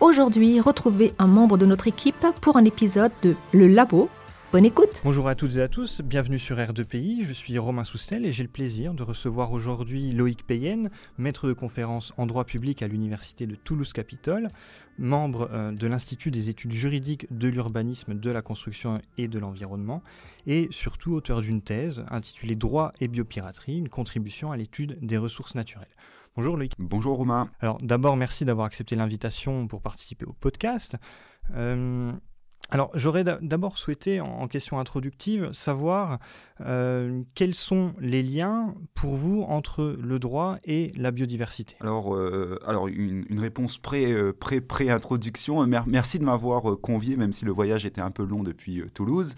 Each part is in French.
Aujourd'hui, retrouvez un membre de notre équipe pour un épisode de Le Labo. Bonne écoute Bonjour à toutes et à tous, bienvenue sur R2PI, je suis Romain Soustel et j'ai le plaisir de recevoir aujourd'hui Loïc Payen, maître de conférence en droit public à l'Université de Toulouse-Capitole, membre euh, de l'Institut des études juridiques de l'urbanisme, de la construction et de l'environnement, et surtout auteur d'une thèse intitulée Droit et biopiraterie, une contribution à l'étude des ressources naturelles. Bonjour Loïc. Bonjour Romain. Alors d'abord, merci d'avoir accepté l'invitation pour participer au podcast. Euh, alors, j'aurais d'abord souhaité, en question introductive, savoir euh, quels sont les liens pour vous entre le droit et la biodiversité Alors, euh, alors une, réponse euh, pré-introduction. Merci de m'avoir convié, même si le voyage était un peu long depuis Toulouse.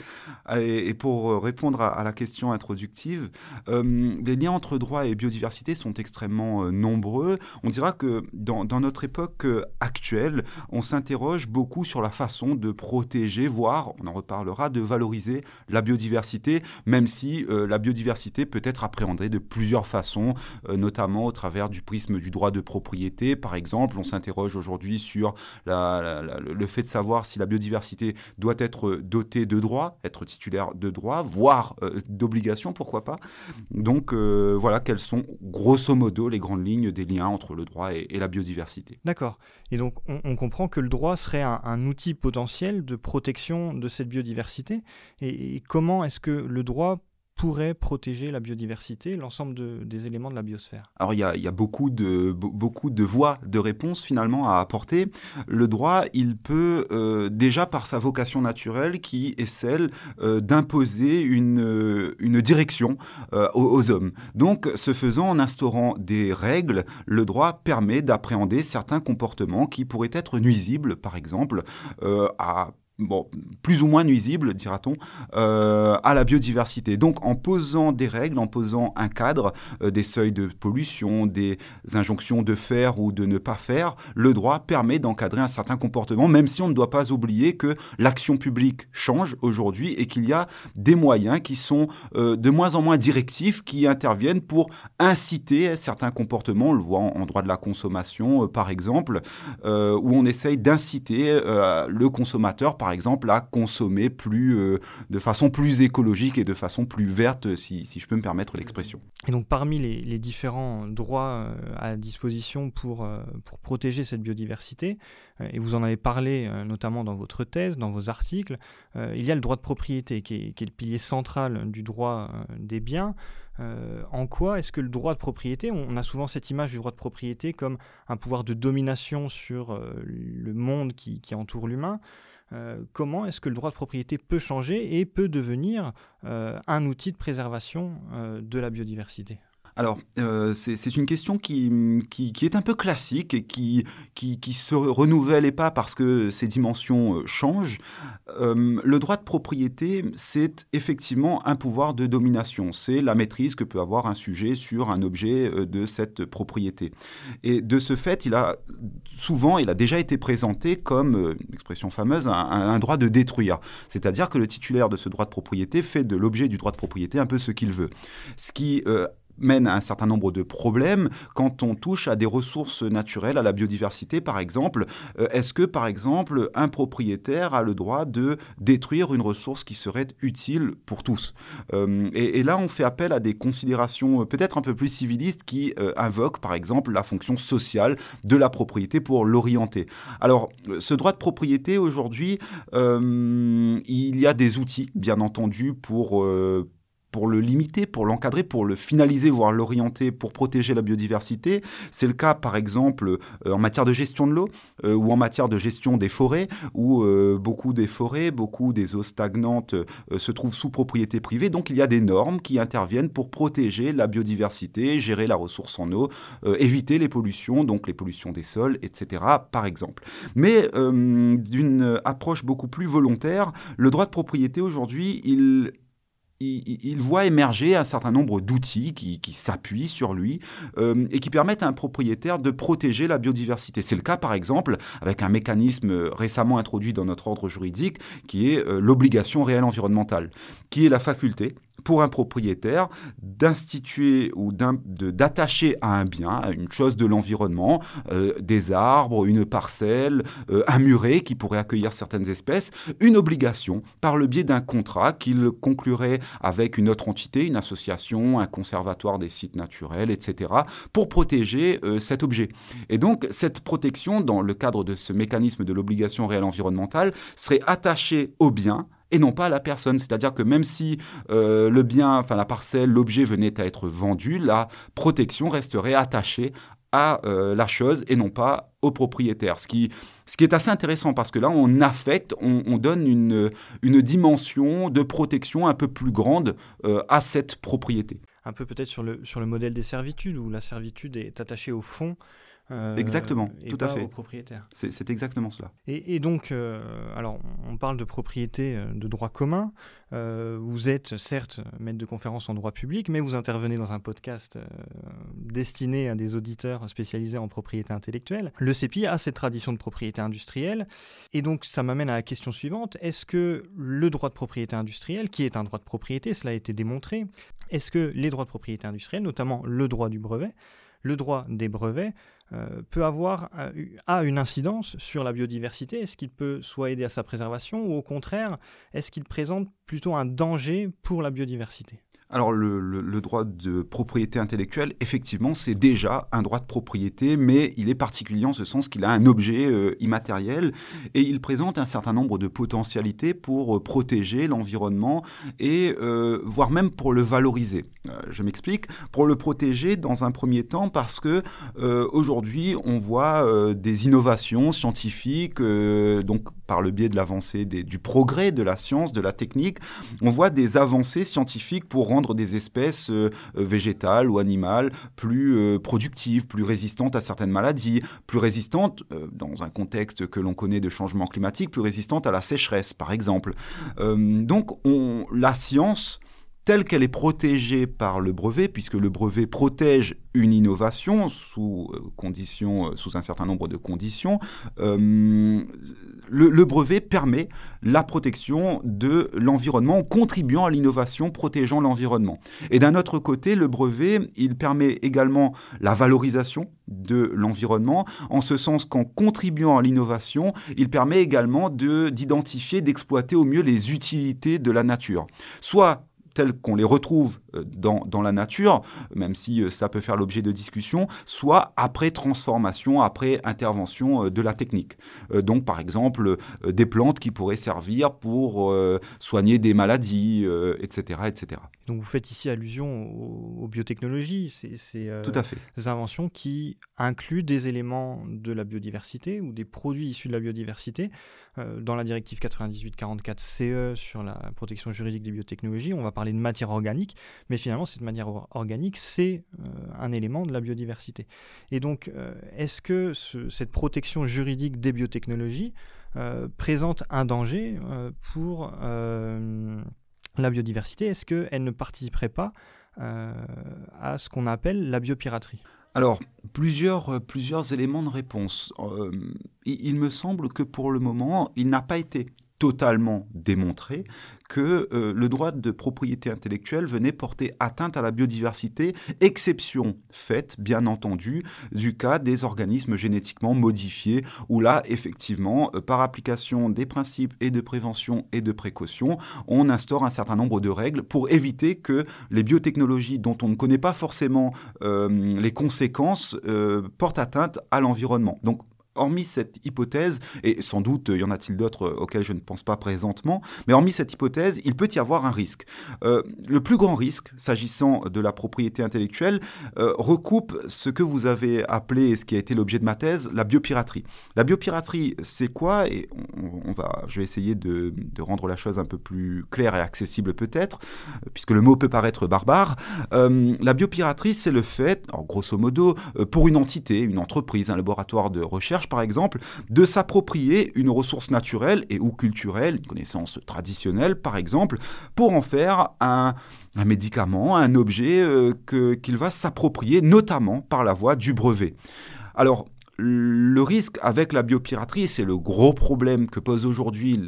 Et, pour répondre à, la question introductive, les liens entre droit et biodiversité sont extrêmement nombreux. On dira que dans, dans notre époque actuelle, on s'interroge beaucoup sur la façon de protéger, voire, on en reparlera, de valoriser la biodiversité, même si euh, la biodiversité peut être appréhendée de plusieurs façons, euh, notamment au travers du prisme du droit de propriété. Par exemple, on s'interroge aujourd'hui sur le fait de savoir si la biodiversité doit être dotée de droits, être titulaire de droits, voire euh, d'obligations, pourquoi pas. Donc voilà quelles sont grosso modo les grandes lignes des liens entre le droit et, la biodiversité. D'accord. Et donc on, comprend que le droit serait un, outil potentiel de protection de cette biodiversité. et comment est-ce que le droit pourrait protéger la biodiversité, l'ensemble des éléments de la biosphère? Alors il y a, beaucoup, de, beaucoup de voies de réponse finalement à apporter. Le droit, il peut euh, déjà par sa vocation naturelle qui est celle euh, d'imposer une, une direction euh, aux, hommes. Donc ce faisant, en instaurant des règles, le droit permet d'appréhender certains comportements qui pourraient être nuisibles, par exemple, à plus ou moins nuisible, dira-t-on, euh, à la biodiversité. Donc en posant des règles, en posant un cadre, euh, des seuils de pollution, des injonctions de faire ou de ne pas faire, le droit permet d'encadrer un certain comportement, même si on ne doit pas oublier que l'action publique change aujourd'hui et qu'il y a des moyens qui sont euh, de moins en moins directifs, qui interviennent pour inciter certains comportements, on le voit en, droit de la consommation par exemple, où on essaye d'inciter le consommateur, par par exemple, à consommer plus, euh, de façon plus écologique et de façon plus verte, si, je peux me permettre l'expression. Et donc, parmi les, différents droits euh, à disposition pour, euh, pour protéger cette biodiversité, et vous en avez parlé notamment dans votre thèse, dans vos articles, il y a le droit de propriété qui est, le pilier central du droit des biens. en quoi est-ce que le droit de propriété, on a souvent cette image du droit de propriété comme un pouvoir de domination sur le monde qui entoure l'humain, euh, comment est-ce que le droit de propriété peut changer et peut devenir euh, un outil de préservation euh, de la biodiversité? Alors, euh, c'est une question qui, qui, est un peu classique et qui, qui, se renouvelle et pas parce que ses dimensions euh, changent. Euh, le droit de propriété, c'est effectivement un pouvoir de domination. C'est la maîtrise que peut avoir un sujet sur un objet de cette propriété. Et de ce fait, il a souvent, il a déjà été présenté comme, une expression fameuse, un droit de détruire. C'est-à-dire que le titulaire de ce droit de propriété fait de l'objet du droit de propriété un peu ce qu'il veut. Ce qui mène à un certain nombre de problèmes quand on touche à des ressources naturelles, à la biodiversité par exemple. Euh, est-ce que par exemple un propriétaire a le droit de détruire une ressource qui serait utile pour tous euh, et, là on fait appel à des considérations euh, peut-être un peu plus civilistes qui invoquent par exemple la fonction sociale de la propriété pour l'orienter. Alors ce droit de propriété aujourd'hui, il y a des outils bien entendu pour pour le limiter, pour l'encadrer, pour le finaliser, voire l'orienter pour protéger la biodiversité. C'est le cas, par exemple, euh, en matière de gestion de l'eau euh, ou en matière de gestion des forêts, où euh, beaucoup des forêts, beaucoup des eaux stagnantes se trouvent sous propriété privée. Donc il y a des normes qui interviennent pour protéger la biodiversité, gérer la ressource en eau, éviter les pollutions, donc les pollutions des sols, etc., par exemple. Mais d'une approche beaucoup plus volontaire, le droit de propriété aujourd'hui, il il, voit émerger un certain nombre d'outils qui, s'appuient sur lui euh, et qui permettent à un propriétaire de protéger la biodiversité. C'est le cas, par exemple, avec un mécanisme récemment introduit dans notre ordre juridique qui est euh, l'obligation réelle environnementale, qui est la faculté pour un propriétaire d'instituer ou d'attacher à un bien, à une chose de l'environnement, euh, des arbres, une parcelle, euh, un muret qui pourrait accueillir certaines espèces, une obligation par le biais d'un contrat qu'il conclurait avec une autre entité, une association, un conservatoire des sites naturels, etc., pour protéger euh, cet objet. Et donc cette protection, dans le cadre de ce mécanisme de l'obligation réelle environnementale, serait attachée au bien et non pas à la personne. C'est-à-dire que même si euh, le bien, enfin la parcelle, l'objet venait à être vendu, la protection resterait attachée à euh, la chose et non pas au propriétaire. Ce qui, ce qui est assez intéressant parce que là, on affecte, on, donne une, une, dimension de protection un peu plus grande euh, à cette propriété. Un peu peut-être sur le, sur le modèle des servitudes, où la servitude est attachée au fond euh, exactement, tout à fait. Au propriétaire. C'est exactement cela. Et, donc, euh, alors, on parle de propriété euh, de droit commun. vous êtes certes maître de conférence en droit public, mais vous intervenez dans un podcast destiné à des auditeurs spécialisés en propriété intellectuelle. Le CEPI a cette tradition de propriété industrielle. Et donc, ça m'amène à la question suivante. Est-ce que le droit de propriété industrielle, qui est un droit de propriété, cela a été démontré, est-ce que les droits de propriété industrielle, notamment le droit du brevet, le droit des brevets, euh, peut avoir euh, a une incidence sur la biodiversité? Est-ce qu'il peut soit aider à sa préservation ou au contraire, est-ce qu'il présente plutôt un danger pour la biodiversité? Alors le, droit de propriété intellectuelle, effectivement, c'est déjà un droit de propriété, mais il est particulier en ce sens qu'il a un objet euh, immatériel et il présente un certain nombre de potentialités pour euh, protéger l'environnement et euh, voire même pour le valoriser. je m'explique. Pour le protéger dans un premier temps parce que aujourd'hui on voit des innovations scientifiques, donc par le biais de l'avancée du progrès de la science, de la technique, on voit des avancées scientifiques pour rendre des espèces euh, végétales ou animales plus euh, productives, plus résistantes à certaines maladies, plus résistantes, euh, dans un contexte que l'on connaît de changement climatique, plus résistantes à la sécheresse, par exemple. donc, on, la science telle qu'elle est protégée par le brevet, puisque le brevet protège une innovation sous, conditions, sous un certain nombre de conditions, le, brevet permet la protection de l'environnement en contribuant à l'innovation, protégeant l'environnement. Et d'un autre côté, le brevet, il permet également la valorisation de l'environnement, en ce sens qu'en contribuant à l'innovation, il permet également d'identifier, d'exploiter au mieux les utilités de la nature. Soit tels qu'on les retrouve dans, dans, la nature, même si euh, ça peut faire l'objet de discussions, soit après transformation, après intervention euh, de la technique. Donc par exemple des plantes qui pourraient servir pour soigner des maladies, etc., etc. Donc vous faites ici allusion aux, biotechnologies, c'est Tout à fait. des inventions qui incluent des éléments de la biodiversité ou des produits issus de la biodiversité. dans la directive 98-44 CE sur la protection juridique des biotechnologies, on va parler de matière organique, mais finalement, cette matière organique, c'est euh, un élément de la biodiversité. Et donc, euh, est-ce que cette protection juridique des biotechnologies euh, présente un danger pour la biodiversité? Est-ce qu'elle ne participerait pas à ce qu'on appelle la biopiraterie? Alors, plusieurs, plusieurs éléments de réponse. il, me semble que pour le moment, il n'a pas été totalement démontré que euh, le droit de propriété intellectuelle venait porter atteinte à la biodiversité, exception faite, bien entendu, du cas des organismes génétiquement modifiés, où là, effectivement, euh, par application des principes et de prévention et de précaution, on instaure un certain nombre de règles pour éviter que les biotechnologies dont on ne connaît pas forcément euh, les conséquences portent atteinte à l'environnement. Donc, hormis cette hypothèse, et sans doute y en a-t-il d'autres auxquelles je ne pense pas présentement, mais hormis cette hypothèse, il peut y avoir un risque. le plus grand risque, s'agissant de la propriété intellectuelle, recoupe ce que vous avez appelé, et ce qui a été l'objet de ma thèse, la biopiraterie. La biopiraterie, c'est quoi? Et je vais essayer de, de, rendre la chose un peu plus claire et accessible peut-être, puisque le mot peut paraître barbare. la biopiraterie, c'est le fait, en grosso modo, pour une entité, une entreprise, un laboratoire de recherche par exemple, de s'approprier une ressource naturelle et ou culturelle, une connaissance traditionnelle par exemple, pour en faire un, médicament, un objet euh, qu'il va s'approprier notamment par la voie du brevet. Alors, le risque avec la biopiraterie, c'est le gros problème que pose aujourd'hui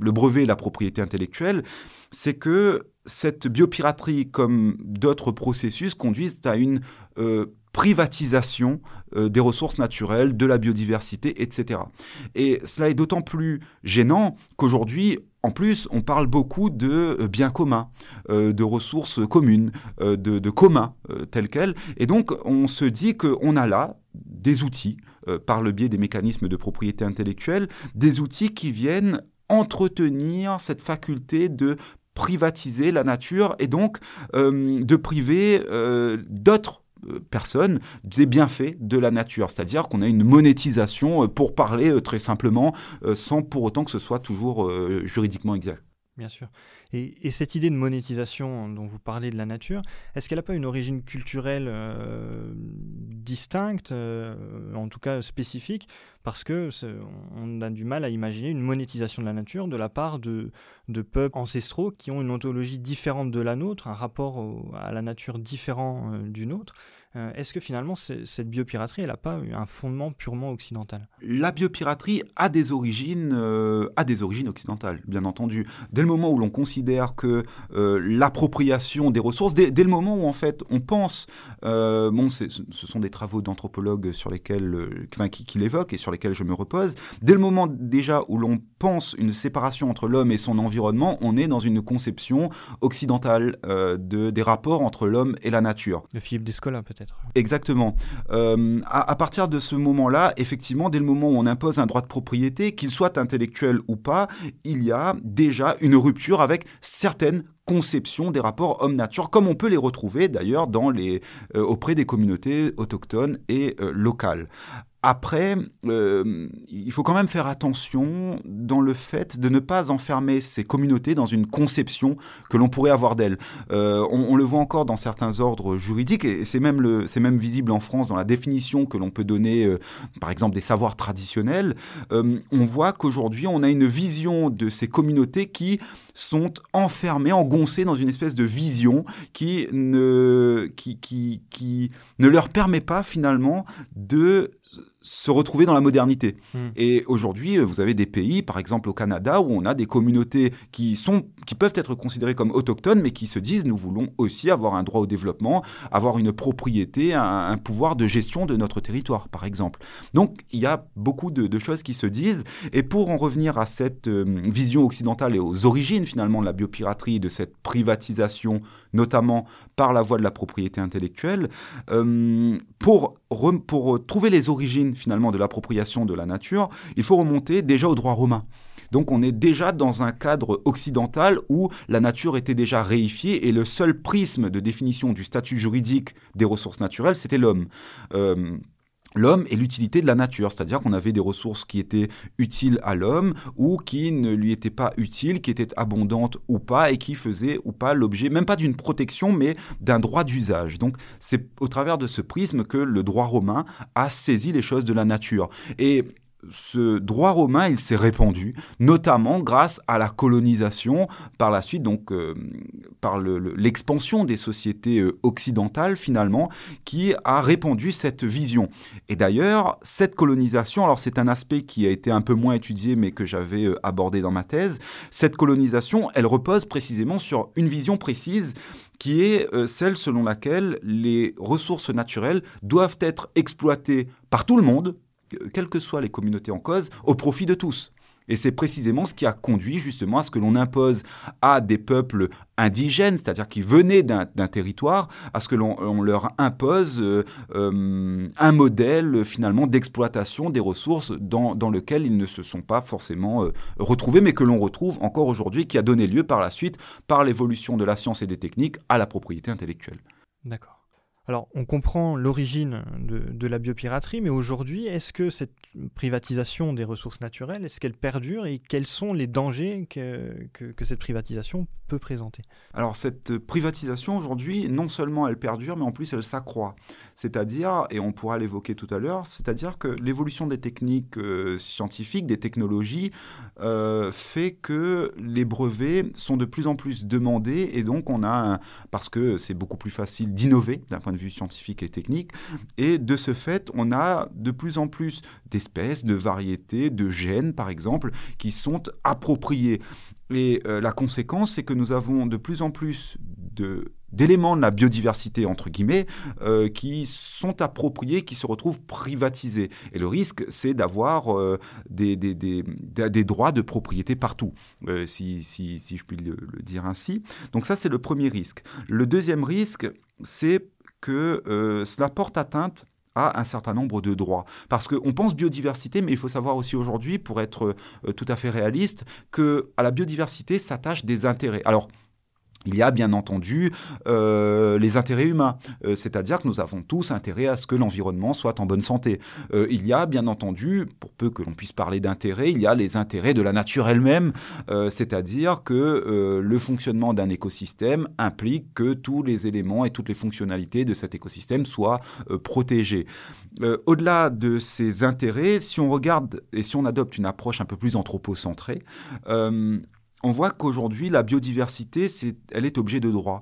le brevet et la propriété intellectuelle, c'est que cette biopiraterie, comme d'autres processus, conduisent à une euh, privatisation euh, des ressources naturelles, de la biodiversité, etc. Et cela est d'autant plus gênant qu'aujourd'hui, en plus, on parle beaucoup de euh, biens communs, de ressources communes, de, de, communs tels quels. Et donc, on se dit qu'on a là des outils, par le biais des mécanismes de propriété intellectuelle, des outils qui viennent entretenir cette faculté de privatiser la nature et donc euh, de priver euh, d'autres euh, personnes des bienfaits de la nature. C'est-à-dire qu'on a une monétisation, pour parler très simplement, sans pour autant que ce soit toujours juridiquement exact. Bien sûr. Et, cette idée de monétisation dont vous parlez de la nature, est-ce qu'elle n'a pas une origine culturelle euh, distincte, euh, en tout cas spécifique Parce que on a du mal à imaginer une monétisation de la nature de la part de, de peuples ancestraux qui ont une ontologie différente de la nôtre, un rapport à la nature différent euh, du nôtre? Euh, est-ce que finalement cette biopiraterie, elle n'a pas un fondement purement occidental? La biopiraterie a des origines, euh, a des origines occidentales, bien entendu. Dès le moment où l'on considère que euh, l'appropriation des ressources, dès, le moment où en fait on pense, bon, ce sont des travaux d'anthropologues sur lesquels, enfin, qui, qui l'évoquent et sur lesquels je me repose. Dès le moment déjà où l'on pense une séparation entre l'homme et son environnement, on est dans une conception occidentale de, des rapports entre l'homme et la nature. Le Philippe Descola peut-être. Exactement. Euh, à, partir de ce moment-là, effectivement, dès le moment où on impose un droit de propriété, qu'il soit intellectuel ou pas, il y a déjà une rupture avec certaines conceptions des rapports homme-nature, comme on peut les retrouver d'ailleurs euh, auprès des communautés autochtones et euh, locales. Après, euh, il faut quand même faire attention dans le fait de ne pas enfermer ces communautés dans une conception que l'on pourrait avoir d'elles. Euh, on, le voit encore dans certains ordres juridiques, et c'est même, le, même visible en France dans la définition que l'on peut donner, euh, par exemple, des savoirs traditionnels. on voit qu'aujourd'hui, on a une vision de ces communautés qui sont enfermées, engoncées dans une espèce de vision qui ne leur permet pas finalement de se retrouver dans la modernité. Hmm. Et aujourd'hui, vous avez des pays, par exemple au Canada, où on a des communautés qui, sont, qui peuvent être considérées comme autochtones, mais qui se disent, nous voulons aussi avoir un droit au développement, avoir une propriété, un, pouvoir de gestion de notre territoire, par exemple. Donc, il y a beaucoup de, choses qui se disent. Et pour en revenir à cette euh, vision occidentale et aux origines, finalement, de la biopiraterie, de cette privatisation, notamment par la voie de la propriété intellectuelle, euh, pour, pour trouver les origines finalement de l'appropriation de la nature, il faut remonter déjà au droit romain. Donc on est déjà dans un cadre occidental où la nature était déjà réifiée et le seul prisme de définition du statut juridique des ressources naturelles, c'était l'homme. Euh, l'homme et l'utilité de la nature, c'est-à-dire qu'on avait des ressources qui étaient utiles à l'homme ou qui ne lui étaient pas utiles, qui étaient abondantes ou pas et qui faisaient ou pas l'objet, même pas d'une protection, mais d'un droit d'usage. Donc c'est au travers de ce prisme que le droit romain a saisi les choses de la nature. Ce droit romain, il s'est répandu, notamment grâce à la colonisation, par la suite, donc euh, par l'expansion des sociétés euh, occidentales finalement, qui a répandu cette vision. Et d'ailleurs, cette colonisation, alors c'est un aspect qui a été un peu moins étudié, mais que j'avais euh, abordé dans ma thèse, cette colonisation, elle repose précisément sur une vision précise qui est celle selon laquelle les ressources naturelles doivent être exploitées par tout le monde, quelles que soient les communautés en cause, au profit de tous. Et c'est précisément ce qui a conduit justement à ce que l'on impose à des peuples indigènes, c'est-à-dire qui venaient d'un territoire, à ce que l'on leur impose euh, euh, un modèle finalement d'exploitation des ressources dans, lequel ils ne se sont pas forcément euh, retrouvés, mais que l'on retrouve encore aujourd'hui, qui a donné lieu par la suite, par l'évolution de la science et des techniques, à la propriété intellectuelle. D'accord. Alors, on comprend l'origine de, la biopiraterie, mais aujourd'hui, est-ce que cette privatisation des ressources naturelles, est-ce qu'elle perdure et quels sont les dangers que, que, cette privatisation peut présenter? Alors, cette privatisation aujourd'hui, non seulement elle perdure, mais en plus elle s'accroît. C'est-à-dire, et on pourra l'évoquer tout à l'heure, c'est-à-dire que l'évolution des techniques euh, scientifiques, des technologies, euh, fait que les brevets sont de plus en plus demandés et donc on a, parce que c'est beaucoup plus facile d'innover d'un point vue scientifique et technique. Et de ce fait, on a de plus en plus d'espèces, de variétés, de gènes, par exemple, qui sont appropriés. Et euh, la conséquence, c'est que nous avons de plus en plus de d'éléments de la biodiversité, entre guillemets, euh, qui sont appropriés, qui se retrouvent privatisés. Et le risque, c'est d'avoir euh, des, droits de propriété partout, si, si, je puis le, le dire ainsi. Donc ça, c'est le premier risque. Le deuxième risque, c'est que euh, cela porte atteinte à un certain nombre de droits. Parce qu'on pense biodiversité, mais il faut savoir aussi aujourd'hui, pour être euh, tout à fait réaliste, que à la biodiversité s'attachent des intérêts. Alors, il y a bien entendu euh, les intérêts humains, euh, c'est-à-dire que nous avons tous intérêt à ce que l'environnement soit en bonne santé. Euh, il y a bien entendu, pour peu que l'on puisse parler d'intérêts, il y a les intérêts de la nature elle-même, c'est-à-dire que le fonctionnement d'un écosystème implique que tous les éléments et toutes les fonctionnalités de cet écosystème soient protégés. Au-delà de ces intérêts, si on regarde et si on adopte une approche un peu plus anthropocentrée, on voit qu'aujourd'hui, la biodiversité, elle est objet de droit.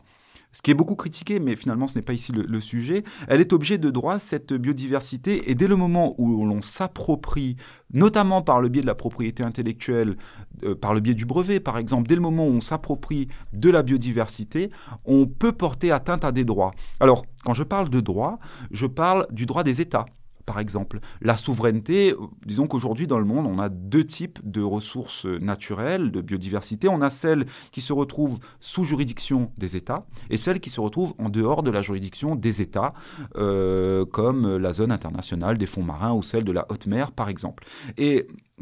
Ce qui est beaucoup critiqué, mais finalement ce n'est pas ici le, sujet, elle est objet de droit, cette biodiversité, et dès le moment où l'on s'approprie, notamment par le biais de la propriété intellectuelle, euh, par le biais du brevet par exemple, dès le moment où on s'approprie de la biodiversité, on peut porter atteinte à des droits. Alors, quand je parle de droit, je parle du droit des États par exemple. La souveraineté, disons qu'aujourd'hui dans le monde, on a deux types de ressources naturelles, de biodiversité. On a celles qui se retrouvent sous juridiction des États et celles qui se retrouvent en dehors de la juridiction des États, euh, comme la zone internationale des fonds marins ou celle de la haute mer, par exemple.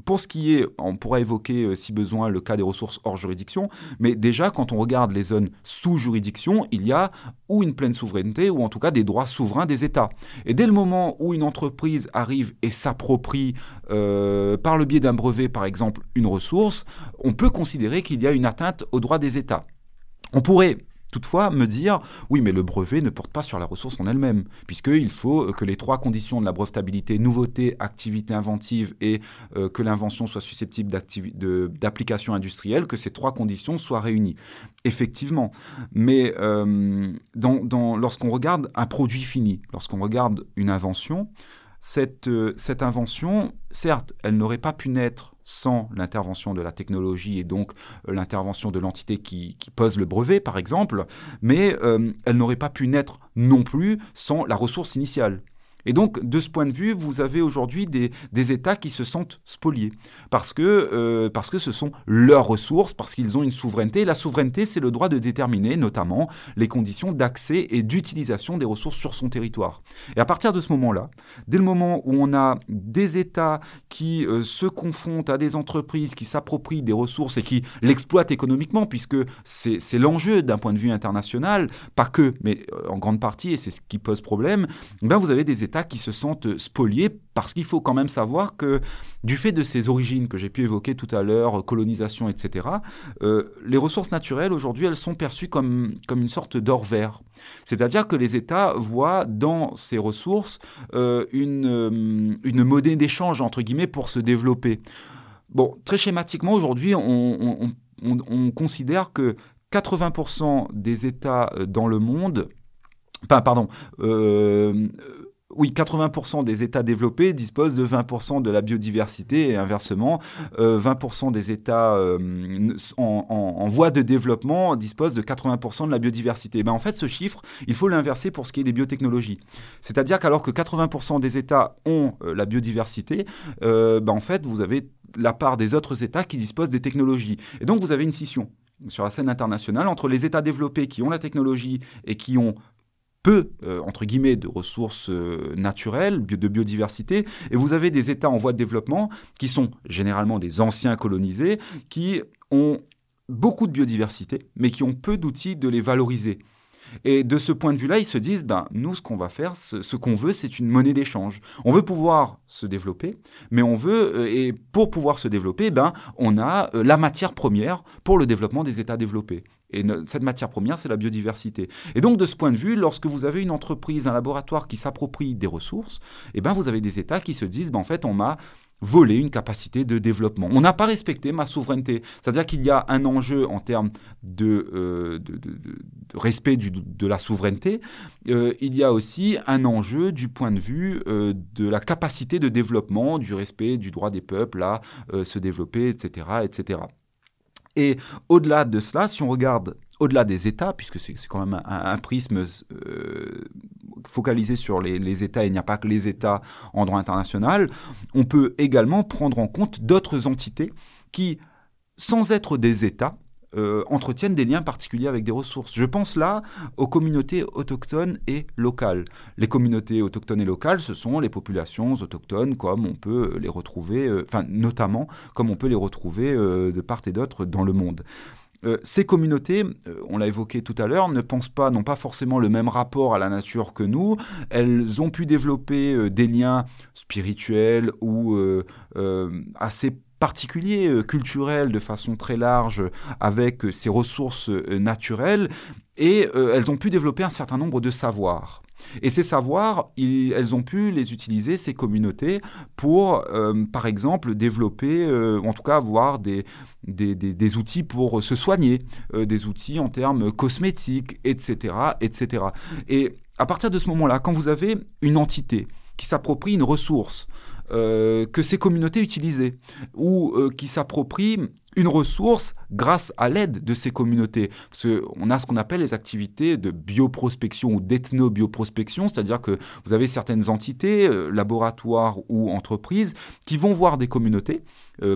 Pour ce qui est, on pourra évoquer euh, si besoin le cas des ressources hors juridiction, mais déjà quand on regarde les zones sous juridiction, il y a ou une pleine souveraineté ou en tout cas des droits souverains des États. Et dès le moment où une entreprise arrive et s'approprie euh, par le biais d'un brevet par exemple une ressource, on peut considérer qu'il y a une atteinte aux droits des États. On pourrait Toutefois, me dire, oui, mais le brevet ne porte pas sur la ressource en elle-même, puisqu'il faut que les trois conditions de la brevetabilité, nouveauté, activité inventive et euh, que l'invention soit susceptible d'application industrielle, que ces trois conditions soient réunies. Effectivement, mais euh, lorsqu'on regarde un produit fini, lorsqu'on regarde une invention, euh, cette invention, certes, elle n'aurait pas pu naître sans l'intervention de la technologie et donc euh, l'intervention de l'entité qui, pose le brevet, par exemple, mais euh, elle n'aurait pas pu naître non plus sans la ressource initiale. Et donc, de ce point de vue, vous avez aujourd'hui des, États qui se sentent spoliés parce que, euh, parce que ce sont leurs ressources, parce qu'ils ont une souveraineté. la souveraineté, c'est le droit de déterminer notamment les conditions d'accès et d'utilisation des ressources sur son territoire. Et à partir de ce moment-là, dès le moment où on a des États qui euh, se confrontent à des entreprises qui s'approprient des ressources et qui l'exploitent économiquement, puisque c'est l'enjeu d'un point de vue international, pas que, mais euh, en grande partie, et c'est ce qui pose problème, ben vous avez des États qui se sentent spoliés parce qu'il faut quand même savoir que du fait de ces origines que j'ai pu évoquer tout à l'heure, colonisation, etc., euh, les ressources naturelles aujourd'hui, elles sont perçues comme, comme une sorte d'or vert. C'est-à-dire que les États voient dans ces ressources euh, une, euh, une monnaie d'échange, entre guillemets, pour se développer. Bon, très schématiquement, aujourd'hui, on, on, considère que 80% des États dans le monde, enfin, pardon, oui, 80% des États développés disposent de 20% de la biodiversité et inversement, 20% euh, des États euh, en, voie de développement disposent de 80% de la biodiversité. Ben, en fait, ce chiffre, il faut l'inverser pour ce qui est des biotechnologies. C'est-à-dire qu'alors que 80% des États ont euh, la biodiversité, ben, en fait, vous avez la part des autres États qui disposent des technologies. Et donc vous avez une scission sur la scène internationale entre les États développés qui ont la technologie et qui ont peu, euh, entre guillemets, de ressources euh, naturelles, de biodiversité, et vous avez des États en voie de développement qui sont généralement des anciens colonisés, qui ont beaucoup de biodiversité, mais qui ont peu d'outils de les valoriser. Et de ce point de vue-là, ils se disent, ben, nous, ce qu'on va faire, ce, qu'on veut, c'est une monnaie d'échange. On veut pouvoir se développer, mais on veut, euh, et pour pouvoir se développer, ben, on a la matière première pour le développement des États développés. Et cette matière première, c'est la biodiversité. Et donc, de ce point de vue, lorsque vous avez une entreprise, un laboratoire qui s'approprie des ressources, eh ben, vous avez des États qui se disent, ben, en fait, on m'a volé une capacité de développement. On n'a pas respecté ma souveraineté. C'est-à-dire qu'il y a un enjeu en termes de, euh, respect de la souveraineté. Euh, il y a aussi un enjeu du point de vue euh, de la capacité de développement, du respect du droit des peuples à se développer, etc., etc. Et au-delà de cela, si on regarde au-delà des États, puisque c'est quand même un, prisme euh, focalisé sur les, États, et il n'y a pas que les États en droit international, on peut également prendre en compte d'autres entités qui, sans être des États, euh, entretiennent des liens particuliers avec des ressources. Je pense là aux communautés autochtones et locales. Les communautés autochtones et locales, ce sont les populations autochtones comme on peut les retrouver, euh, enfin notamment comme on peut les retrouver euh, de part et d'autre dans le monde. ces communautés, on l'a évoqué tout à l'heure, ne pensent pas, n'ont pas forcément le même rapport à la nature que nous. Elles ont pu développer des liens spirituels ou assez particulier, euh, culturel de façon très large avec ces ressources euh, naturelles et euh, elles ont pu développer un certain nombre de savoirs. Et ces savoirs, elles ont pu les utiliser, ces communautés, pour, par exemple, développer, en tout cas avoir des, des, des, outils pour se soigner, des outils en termes cosmétiques, etc., etc. Et à partir de ce moment-là, quand vous avez une entité qui s'approprie une ressource, euh, que ces communautés utilisaient, ou euh, qui s'approprient une ressource grâce à l'aide de ces communautés. on a ce qu'on appelle les activités de bioprospection ou d'ethnobioprospection, c'est-à-dire que vous avez certaines entités, euh, laboratoires ou entreprises, qui vont voir des communautés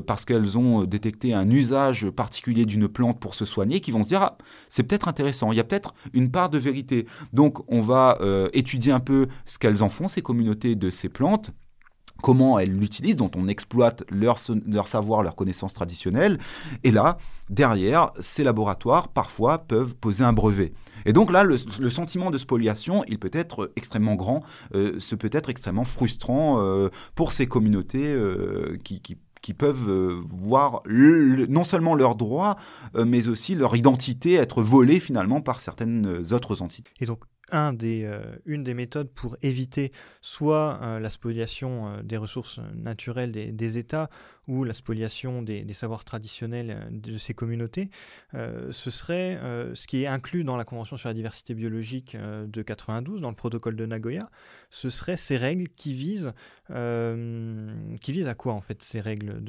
parce qu'elles ont détecté un usage particulier d'une plante pour se soigner, qui vont se dire ah, c'est peut-être intéressant, il y a peut-être une part de vérité. Donc on va étudier un peu ce qu'elles en font, ces communautés de ces plantes comment elles l'utilisent, dont on exploite leur, savoir, leurs connaissances traditionnelles. Et là, derrière, ces laboratoires, parfois, peuvent poser un brevet. Et donc là, le, sentiment de spoliation, il peut être extrêmement grand, euh, ce peut être extrêmement frustrant euh, pour ces communautés euh, qui, qui peuvent voir non seulement leurs droits, mais aussi leur identité être volée finalement par certaines autres entités. Et donc euh, une des méthodes pour éviter soit euh, la spoliation euh, des ressources naturelles des, États ou la spoliation des, savoirs traditionnels de ces communautés, ce serait ce qui est inclus dans la Convention sur la diversité biologique de 92, dans le protocole de Nagoya, ce serait ces règles qui visent, qui visent à quoi en fait ces règles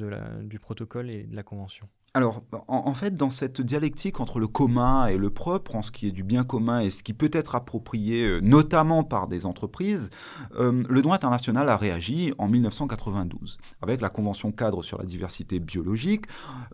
du protocole et de la Convention? Alors, en, fait, dans cette dialectique entre le commun et le propre, en ce qui est du bien commun et ce qui peut être approprié, euh, notamment par des entreprises, euh, le droit international a réagi en 1992 avec la Convention cadre sur la diversité biologique,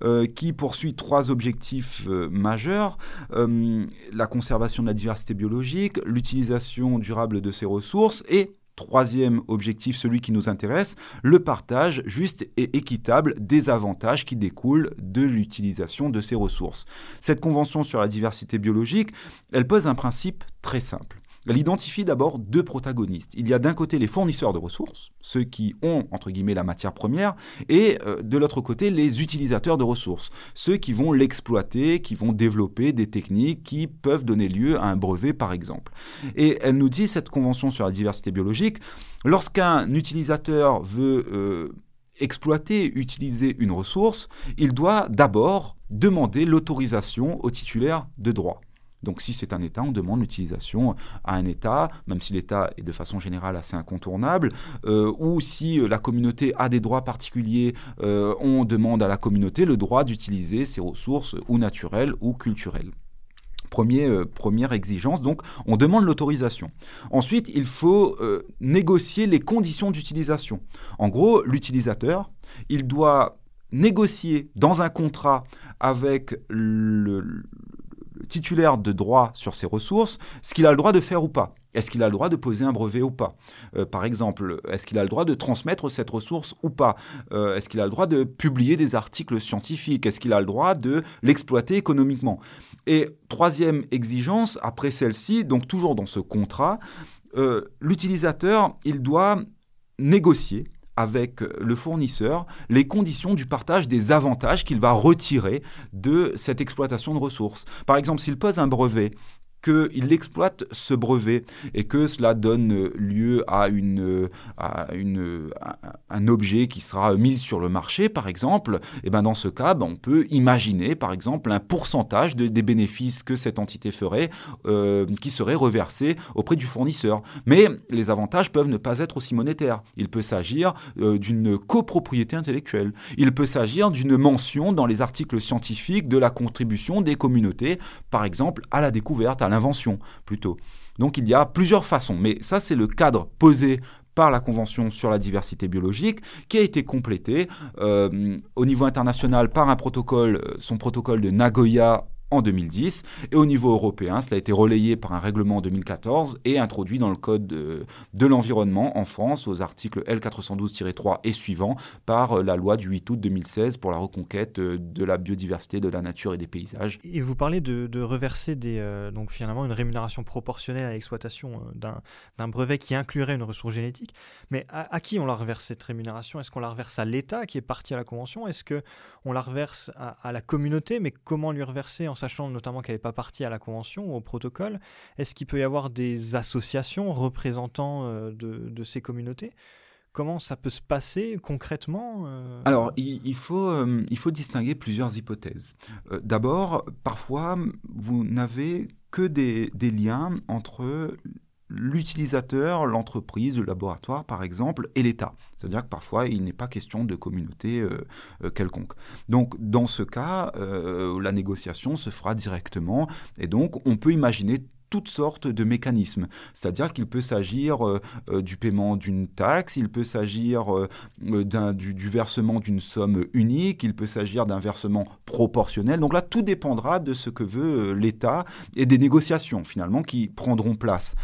euh, qui poursuit trois objectifs majeurs la conservation de la diversité biologique, l'utilisation durable de ces ressources et Troisième objectif, celui qui nous intéresse, le partage juste et équitable des avantages qui découlent de l'utilisation de ces ressources. Cette convention sur la diversité biologique, elle pose un principe très simple. Elle identifie d'abord deux protagonistes. Il y a d'un côté les fournisseurs de ressources, ceux qui ont, entre guillemets, la matière première, et euh, de l'autre côté les utilisateurs de ressources, ceux qui vont l'exploiter, qui vont développer des techniques qui peuvent donner lieu à un brevet, par exemple. Et elle nous dit, cette convention sur la diversité biologique, lorsqu'un utilisateur veut... Euh, exploiter, utiliser une ressource, il doit d'abord demander l'autorisation au titulaire de droit. Donc si c'est un État, on demande l'utilisation à un État, même si l'État est de façon générale assez incontournable, euh, ou si euh, la communauté a des droits particuliers, euh, on demande à la communauté le droit d'utiliser ses ressources ou naturelles ou culturelles. Première exigence, donc on demande l'autorisation. Ensuite, il faut négocier les conditions d'utilisation. En gros, l'utilisateur, il doit négocier dans un contrat avec le, titulaire de droit sur ces ressources ce qu'il a le droit de faire ou pas? Est-ce qu'il a le droit de poser un brevet ou pas? Euh, Par exemple, est-ce qu'il a le droit de transmettre cette ressource ou pas? Euh, Est-ce qu'il a le droit de publier des articles scientifiques? Est-ce qu'il a le droit de l'exploiter économiquement? Et troisième exigence, après celle-ci, donc toujours dans ce contrat, euh, l'utilisateur, il doit négocier avec le fournisseur les conditions du partage des avantages qu'il va retirer de cette exploitation de ressources. Par exemple, s'il pose un brevet qu'il exploite ce brevet et que cela donne lieu à, une, à une, un objet qui sera mis sur le marché, par exemple, et eh ben dans ce cas, ben on peut imaginer, par exemple, un pourcentage de, des bénéfices que cette entité ferait euh, qui serait reversé auprès du fournisseur. Mais les avantages peuvent ne pas être aussi monétaires. Il peut s'agir euh, d'une copropriété intellectuelle. Il peut s'agir d'une mention dans les articles scientifiques de la contribution des communautés, par exemple, à la découverte, à l'invention plutôt. Donc il y a plusieurs façons, mais ça c'est le cadre posé par la Convention sur la diversité biologique, qui a été complété euh, au niveau international par un protocole, euh, son protocole de Nagoya en 2010. Et au niveau européen, cela a été relayé par un règlement en 2014 et introduit dans le Code de, l'environnement en France aux articles L412-3 et suivants par euh, la loi du 8 août 2016 pour la reconquête euh, de la biodiversité, de la nature et des paysages. Et vous parlez de, reverser des, euh, donc finalement une rémunération proportionnelle à l'exploitation d'un brevet qui inclurait une ressource génétique. Mais à, qui on la reverse cette rémunération? Est-ce qu'on la reverse à l'État qui est parti à la Convention? Est-ce qu'on la reverse à, la communauté? Mais comment lui reverser en sachant notamment qu'elle n'est pas partie à la convention ou au protocole, est-ce qu'il peut y avoir des associations représentant euh, de, ces communautés? Comment ça peut se passer concrètement euh? Alors, il, faut, euh, il faut distinguer plusieurs hypothèses. D'abord, parfois, vous n'avez que des, des liens entre l'utilisateur, l'entreprise, le laboratoire par exemple, et l'État. C'est-à-dire que parfois il n'est pas question de communauté euh, euh, quelconque. Donc dans ce cas, euh, la négociation se fera directement et donc on peut imaginer toutes sortes de mécanismes. C'est-à-dire qu'il peut s'agir du paiement d'une taxe, il peut s'agir du, du, versement d'une somme unique, il peut s'agir d'un versement proportionnel. Donc là, tout dépendra de ce que veut l'État et des négociations finalement qui prendront place.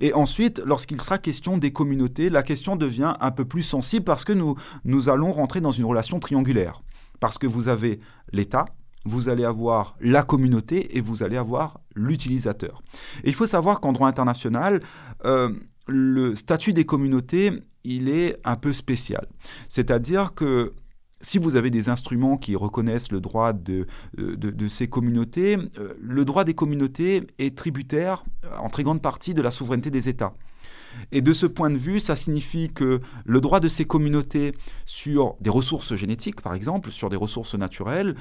Et ensuite, lorsqu'il sera question des communautés, la question devient un peu plus sensible parce que nous, nous allons rentrer dans une relation triangulaire. Parce que vous avez l'État, vous allez avoir la communauté et vous allez avoir l'utilisateur. Et il faut savoir qu'en droit international, euh, le statut des communautés, il est un peu spécial. C'est-à-dire que si vous avez des instruments qui reconnaissent le droit de, euh, ces communautés, euh, le droit des communautés est tributaire en très grande partie de la souveraineté des États. Et de ce point de vue, ça signifie que le droit de ces communautés sur des ressources génétiques, par exemple, sur des ressources naturelles,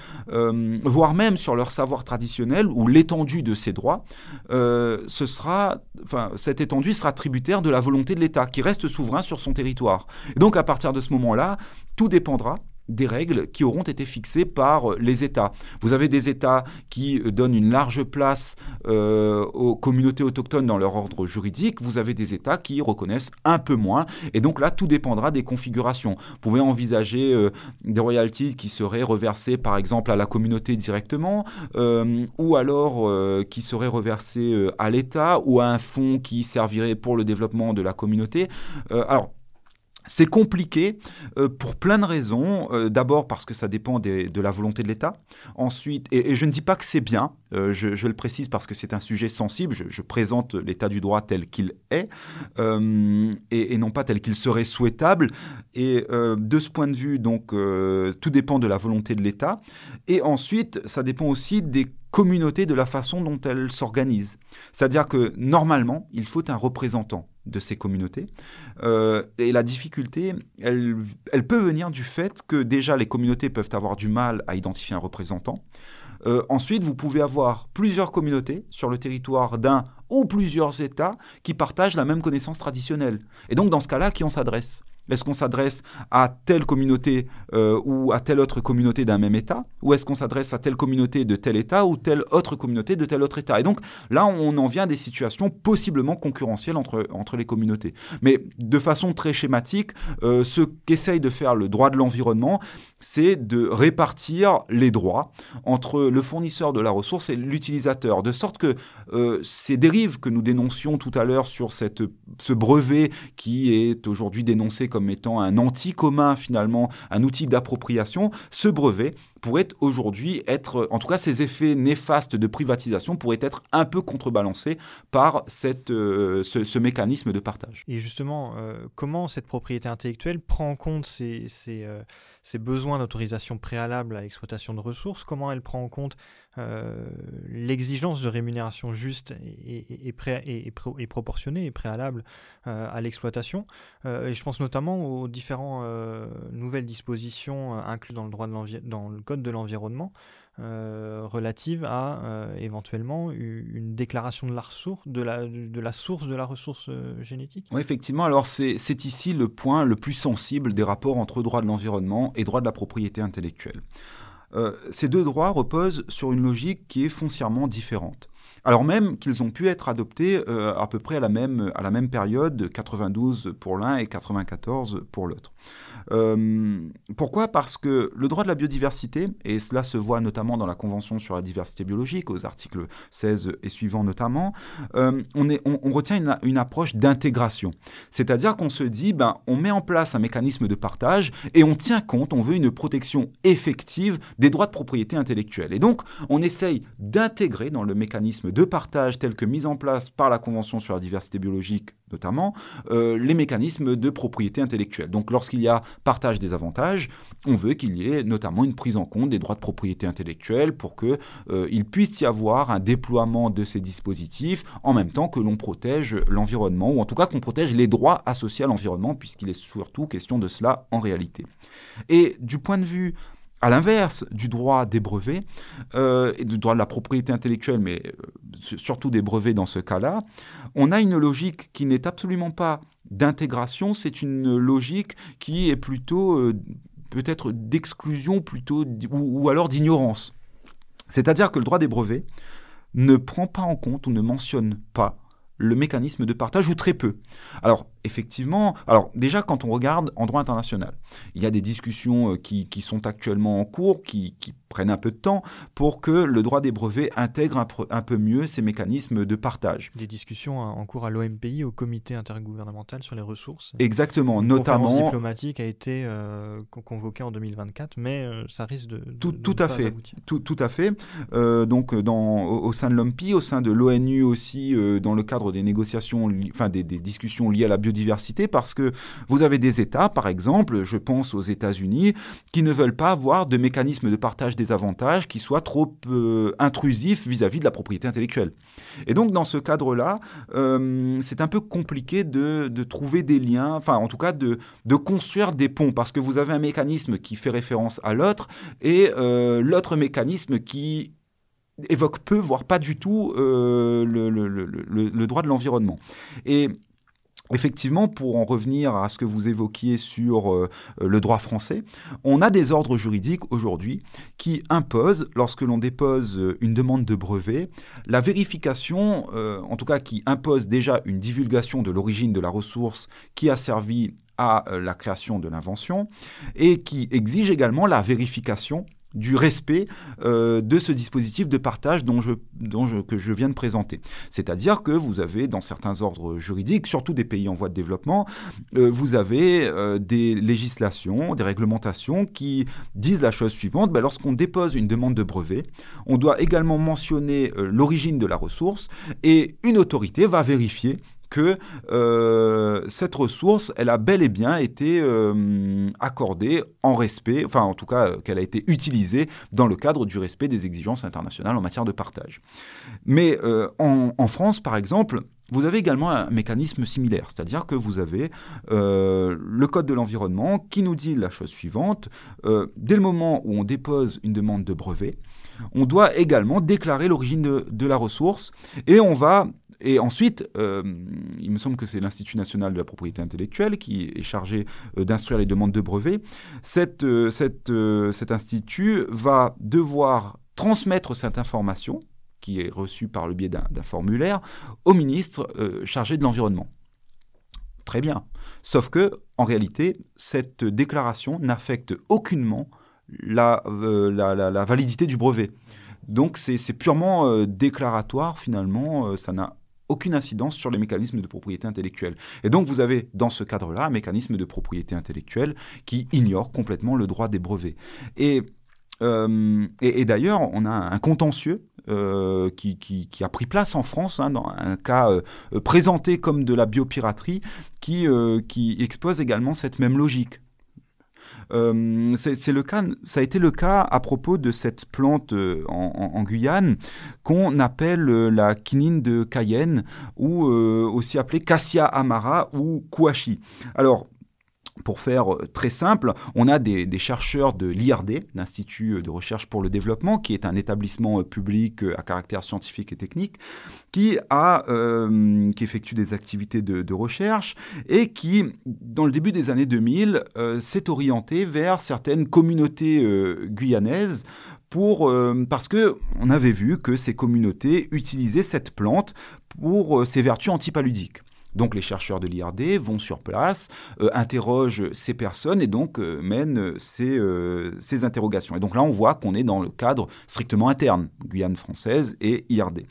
voire même sur leur savoir traditionnel ou l'étendue de ces droits, ce sera, enfin, cette étendue sera tributaire de la volonté de l'État, qui reste souverain sur son territoire. Donc, à partir de ce moment-là, tout dépendra des règles qui auront été fixées par euh, les États. Vous avez des États qui euh, donnent une large place euh, aux communautés autochtones dans leur ordre juridique, vous avez des États qui reconnaissent un peu moins, et donc là, tout dépendra des configurations. Vous pouvez envisager des royalties qui seraient reversées, par exemple, à la communauté directement, ou alors qui seraient reversées à l'État, ou à un fonds qui servirait pour le développement de la communauté. alors, c'est compliqué euh, pour plein de raisons. Euh, d'abord parce que ça dépend de la volonté de l'État. Ensuite, et, je ne dis pas que c'est bien, euh, je, le précise parce que c'est un sujet sensible, je, présente l'état du droit tel qu'il est et, et, non pas tel qu'il serait souhaitable. Et de ce point de vue, donc, tout dépend de la volonté de l'État. Et ensuite, ça dépend aussi des communautés, de la façon dont elles s'organisent. C'est-à-dire que normalement, il faut un représentant de ces communautés. Euh, et la difficulté, elle, elle, peut venir du fait que déjà les communautés peuvent avoir du mal à identifier un représentant. Euh, ensuite, vous pouvez avoir plusieurs communautés sur le territoire d'un ou plusieurs États qui partagent la même connaissance traditionnelle. Et donc, dans ce cas-là, qui on s'adresse? Est-ce qu'on s'adresse à telle communauté euh, ou à telle autre communauté d'un même État Ou est-ce qu'on s'adresse à telle communauté de tel État ou telle autre communauté de tel autre État? Et donc là, on en vient à des situations possiblement concurrentielles entre, entre les communautés. Mais de façon très schématique, euh, ce qu'essaye de faire le droit de l'environnement, c'est de répartir les droits entre le fournisseur de la ressource et l'utilisateur, de sorte que euh, ces dérives que nous dénoncions tout à l'heure sur cette, ce brevet qui est aujourd'hui dénoncé comme étant un anti-commun finalement, un outil d'appropriation, ce brevet pourrait aujourd'hui être, en tout cas ces effets néfastes de privatisation pourraient être un peu contrebalancés par cette, euh, ce, mécanisme de partage. Et justement, euh, comment cette propriété intellectuelle prend en compte ces, ces, ces besoins d'autorisation préalable à l'exploitation de ressources, comment elle prend en compte euh, l'exigence de rémunération juste et, et, et, proportionnée et préalable euh, à l'exploitation? Euh, et je pense notamment aux différentes nouvelles dispositions incluses dans le, droit de dans le De l'environnement relatives à éventuellement une déclaration de la, ressource, de, la, source de la ressource génétique. Oui, effectivement. Alors c'est ici le point le plus sensible des rapports entre droit de l'environnement et droit de la propriété intellectuelle. Euh, ces deux droits reposent sur une logique qui est foncièrement différente. Alors même qu'ils ont pu être adoptés euh, à peu près à la même, à la même période, 92 pour l'un et 94 pour l'autre. Euh, pourquoi? Parce que le droit de la biodiversité, et cela se voit notamment dans la Convention sur la diversité biologique, aux articles 16 et suivants notamment, euh, on, retient une, une approche d'intégration. C'est-à-dire qu'on se dit, ben, on met en place un mécanisme de partage et on tient compte, on veut une protection effective des droits de propriété intellectuelle. Et donc, on essaye d'intégrer dans le mécanisme de partage tel que mis en place par la Convention sur la diversité biologique notamment, euh, les mécanismes de propriété intellectuelle. Donc lorsqu'il y a partage des avantages, on veut qu'il y ait notamment une prise en compte des droits de propriété intellectuelle pour qu'il euh, puisse y avoir un déploiement de ces dispositifs en même temps que l'on protège l'environnement, ou en tout cas qu'on protège les droits associés à l'environnement, puisqu'il est surtout question de cela en réalité. Et du point de vue à l'inverse du droit des brevets euh, et du droit de la propriété intellectuelle, mais euh, surtout des brevets dans ce cas-là, on a une logique qui n'est absolument pas d'intégration, c'est une logique qui est plutôt euh, peut-être d'exclusion plutôt ou, ou alors d'ignorance. C'est-à-dire que le droit des brevets ne prend pas en compte ou ne mentionne pas le mécanisme de partage ou très peu. Alors, effectivement, alors déjà quand on regarde en droit international, il y a des discussions euh, qui, qui sont actuellement en cours, qui, qui, prennent un peu de temps pour que le droit des brevets intègre un, un, peu mieux ces mécanismes de partage. Des discussions en cours à l'OMPI, au Comité intergouvernemental sur les ressources. Exactement, Une notamment. diplomatique a été euh, convoquée en 2024, mais euh, ça risque de. tout, tout à fait. Tout, tout, à fait. Euh, donc, dans, au, au sein de l'OMPI, au sein de l'ONU aussi, euh, dans le cadre des négociations, enfin des, des discussions liées à la biodiversité, parce que vous avez des États, par exemple, je pense aux États-Unis, qui ne veulent pas avoir de mécanisme de partage des avantages qui soient trop euh, intrusifs vis-à-vis de la propriété intellectuelle. Et donc, dans ce cadre-là, euh, c'est un peu compliqué de, trouver des liens, enfin, en tout cas, de, de, construire des ponts, parce que vous avez un mécanisme qui fait référence à l'autre et euh, l'autre mécanisme qui évoque peu, voire pas du tout, le, le, droit de l'environnement. Et Effectivement, pour en revenir à ce que vous évoquiez sur euh, le droit français, on a des ordres juridiques aujourd'hui qui imposent, lorsque l'on dépose une demande de brevet, la vérification, euh, en tout cas qui impose déjà une divulgation de l'origine de la ressource qui a servi à euh, la création de l'invention et qui exige également la vérification du respect euh, de ce dispositif de partage dont je, que je viens de présenter. C'est-à-dire que vous avez dans certains ordres juridiques, surtout des pays en voie de développement, euh, vous avez euh, des législations, des réglementations qui disent la chose suivante, ben, lorsqu'on dépose une demande de brevet, on doit également mentionner l'origine de la ressource et une autorité va vérifier que euh, cette ressource, elle a bel et bien été euh, accordée en respect, enfin en tout cas euh, qu'elle a été utilisée dans le cadre du respect des exigences internationales en matière de partage. Mais en, France, par exemple, vous avez également un mécanisme similaire, c'est-à-dire que vous avez le Code de l'environnement qui nous dit la chose suivante, dès le moment où on dépose une demande de brevet, on doit également déclarer l'origine de, de, la ressource et on va Et ensuite, il me semble que c'est l'Institut national de la propriété intellectuelle qui est chargé d'instruire les demandes de brevets. cet institut va devoir transmettre cette information qui est reçue par le biais d'un formulaire au ministre chargé de l'environnement. Très bien. Sauf que, en réalité, cette déclaration n'affecte aucunement la, euh, validité du brevet. Donc c'est purement euh, déclaratoire finalement, euh, ça n'a aucune incidence sur les mécanismes de propriété intellectuelle. Et donc vous avez dans ce cadre-là un mécanisme de propriété intellectuelle qui ignore complètement le droit des brevets. Et, et d'ailleurs, on a un contentieux euh, qui, a pris place en France hein, dans un cas euh, présenté comme de la biopiraterie euh, qui expose également cette même logique. C'est le cas, ça a été le cas à propos de cette plante en, Guyane qu'on appelle la quinine de Cayenne ou aussi appelée Cassia amara ou Kouachi. Alors pour faire euh, très simple, on a des, chercheurs de l'IRD, l'Institut de recherche pour le développement, qui est un établissement euh, public euh, à caractère scientifique et technique, qui effectue des activités de, recherche et qui, dans le début des années 2000, s'est orienté vers certaines communautés guyanaises pour, parce que on avait vu que ces communautés utilisaient cette plante pour ses vertus antipaludiques. Donc les chercheurs de l'IRD vont sur place, euh, interrogent ces personnes et donc euh, mènent ces, euh, ces, interrogations. Et donc là, on voit qu'on est dans le cadre strictement interne, Guyane française et IRD.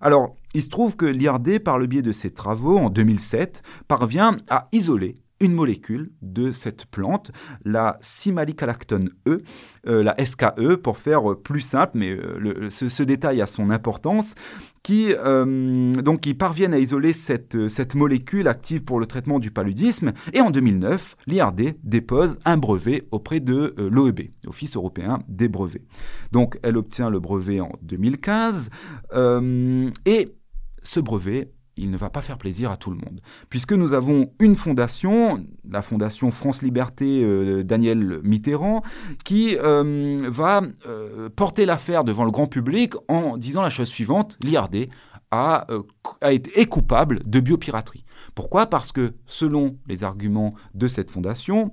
Alors, il se trouve que l'IRD, par le biais de ses travaux en 2007, parvient à isoler une molécule de cette plante, la Simalicalactone E, la SKE pour faire plus simple, mais ce, détail a son importance qui, euh, donc, qui parviennent à isoler cette, cette molécule active pour le traitement du paludisme. Et en 2009, l'IRD dépose un brevet auprès de euh, l'OEB, Office européen des brevets. Donc, elle obtient le brevet en 2015. Euh, et ce brevet il ne va pas faire plaisir à tout le monde. Puisque nous avons une fondation, la fondation France Liberté euh, Daniel Mitterrand, qui euh, va euh, porter l'affaire devant le grand public en disant la chose suivante, l'IRD a, été, est coupable de biopiraterie. Pourquoi? Parce que selon les arguments de cette fondation,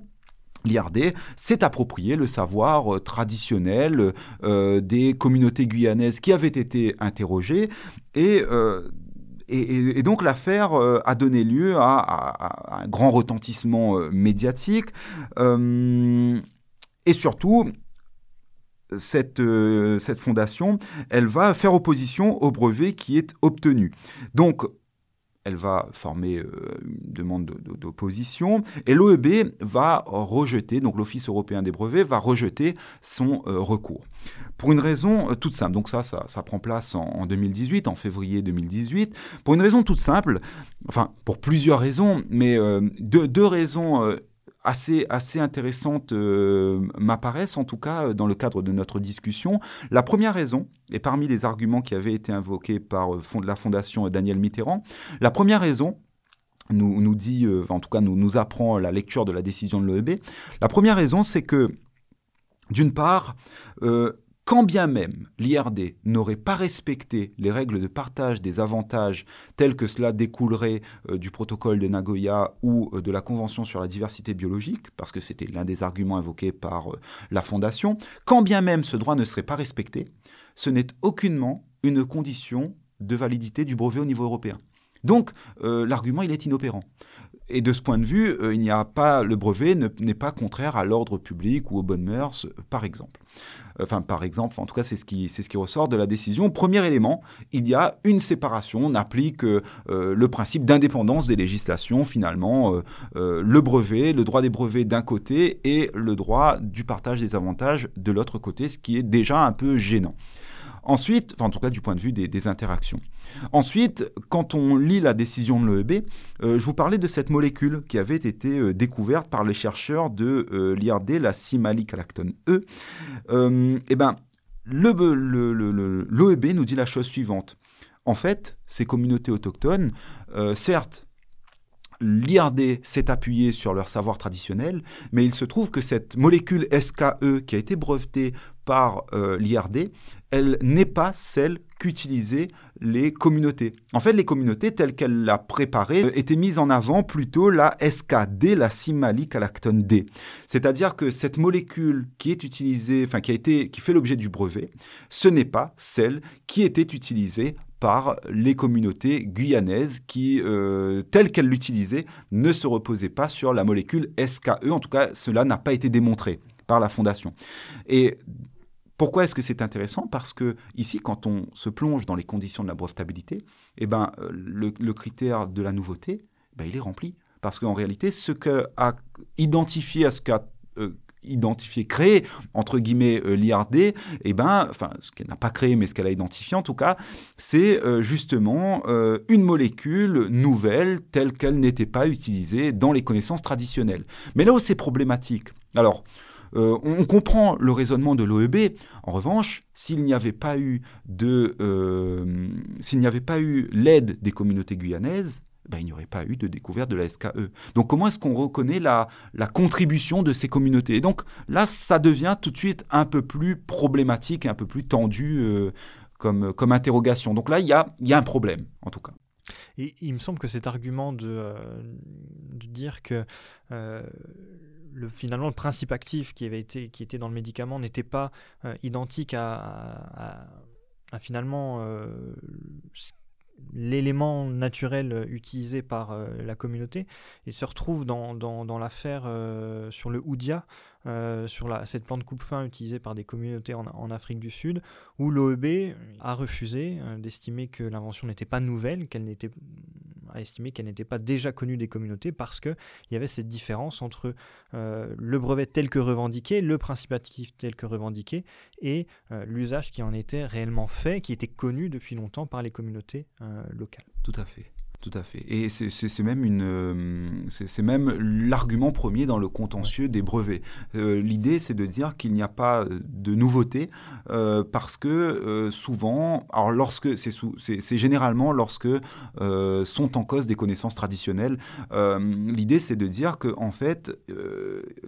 L'IRD s'est approprié le savoir traditionnel des communautés guyanaises qui avaient été interrogées et et, donc l'affaire euh, a donné lieu à, un grand retentissement euh, médiatique. Euh, et surtout, cette, cette fondation, elle va faire opposition au brevet qui est obtenu. Donc, elle va former une demande d'opposition et l'OEB va rejeter, donc l'Office européen des brevets va rejeter son recours. Pour une raison euh, toute simple. Donc ça, ça, prend place en, 2018, en février 2018. Pour une raison toute simple, enfin pour plusieurs raisons, mais euh, deux, raisons euh, assez, assez intéressantes m'apparaissent, en tout cas dans le cadre de notre discussion. La première raison, et parmi les arguments qui avaient été invoqués par la Fondation Daniel Mitterrand, la première raison, nous, nous dit, en tout cas nous, nous apprend la lecture de la décision de l'OEB, la première raison c'est que, d'une part, quand bien même l'IRD n'aurait pas respecté les règles de partage des avantages tels que cela découlerait euh, du protocole de Nagoya ou euh, de la Convention sur la diversité biologique, parce que c'était l'un des arguments invoqués par euh, la Fondation, quand bien même ce droit ne serait pas respecté, ce n'est aucunement une condition de validité du brevet au niveau européen. Donc l'argument il est inopérant. Et de ce point de vue, il n'y a pas le brevet n'est pas contraire à l'ordre public ou aux bonnes mœurs, par exemple. Enfin, par exemple, en tout cas, c'est ce, qui, ce ressort de la décision. Premier élément, il y a une séparation. On applique euh, le principe d'indépendance des législations, finalement. Euh, euh, le brevet, le droit des brevets d'un côté et le droit du partage des avantages de l'autre côté, ce qui est déjà un peu gênant. Ensuite, enfin, en tout cas du point de vue des, interactions. Ensuite, quand on lit la décision de l'OEB, je vous parlais de cette molécule qui avait été découverte par les chercheurs de l'IRD, la Simalicalactone E. eh ben, l'OEB nous dit la chose suivante. En fait, ces communautés autochtones, certes, l'IRD s'est appuyé sur leur savoir traditionnel, mais il se trouve que cette molécule SKE qui a été brevetée par euh, l'IRD, elle n'est pas celle qu'utilisaient les communautés. En fait, les communautés telles qu'elles l'a préparées euh, étaient mises en avant plutôt la SKD, la simalic-alactone D. C'est-à-dire que cette molécule qui est utilisée, qui a été, qui fait l'objet du brevet, ce n'est pas celle qui était utilisée par les communautés guyanaises qui, euh, telles qu'elles l'utilisaient, ne se reposaient pas sur la molécule SKE. En tout cas, cela n'a pas été démontré par la Fondation. Et pourquoi est-ce que c'est intéressant? Parce que ici, quand on se plonge dans les conditions de la brevetabilité, eh ben, euh, le, critère de la nouveauté, ben, il est rempli. Parce qu'en réalité, ce qu'a identifié ce qu'a euh, identifié, créé, entre guillemets, euh, l'IRD, eh ben, enfin, ce qu'elle n'a pas créé, mais ce qu'elle a identifié en tout cas, c'est justement une molécule nouvelle telle qu'elle n'était pas utilisée dans les connaissances traditionnelles. Mais là où c'est problématique, alors, euh, on, comprend le raisonnement de l'OEB. En revanche, s'il n'y avait pas eu de, euh, s'il n'y avait pas eu l'aide des communautés guyanaises, ben, il n'y aurait pas eu de découverte de la SKE. Donc comment est-ce qu'on reconnaît la, contribution de ces communautés? Et donc là, ça devient tout de suite un peu plus problématique, un peu plus tendu euh, comme, interrogation. Donc là, il y a, un problème, en tout cas. Et il me semble que cet argument de dire que finalement, le principe actif qui, était dans le médicament n'était pas euh, identique à, finalement euh, l'élément naturel utilisé par euh, la communauté et se retrouve dans, l'affaire sur le Oudia, sur la, cette plante coupe-fin utilisée par des communautés en, en Afrique du Sud, où l'OEB a refusé d'estimer que l'invention n'était pas nouvelle, qu'elle n'était a estimé qu'elle n'était pas déjà connue des communautés parce qu'il y avait cette différence entre euh, le brevet tel que revendiqué, le principe actif tel que revendiqué, et euh, l'usage qui en était réellement fait, qui était connu depuis longtemps par les communautés euh, locales. Tout à fait. Tout à fait. Et c'est même une, euh, c'est même l'argument premier dans le contentieux des brevets. Euh, l'idée, c'est de dire qu'il n'y a pas de nouveauté euh, parce que souvent, alors lorsque c'est généralement lorsque sont en cause des connaissances traditionnelles. L'idée, c'est de dire que en fait,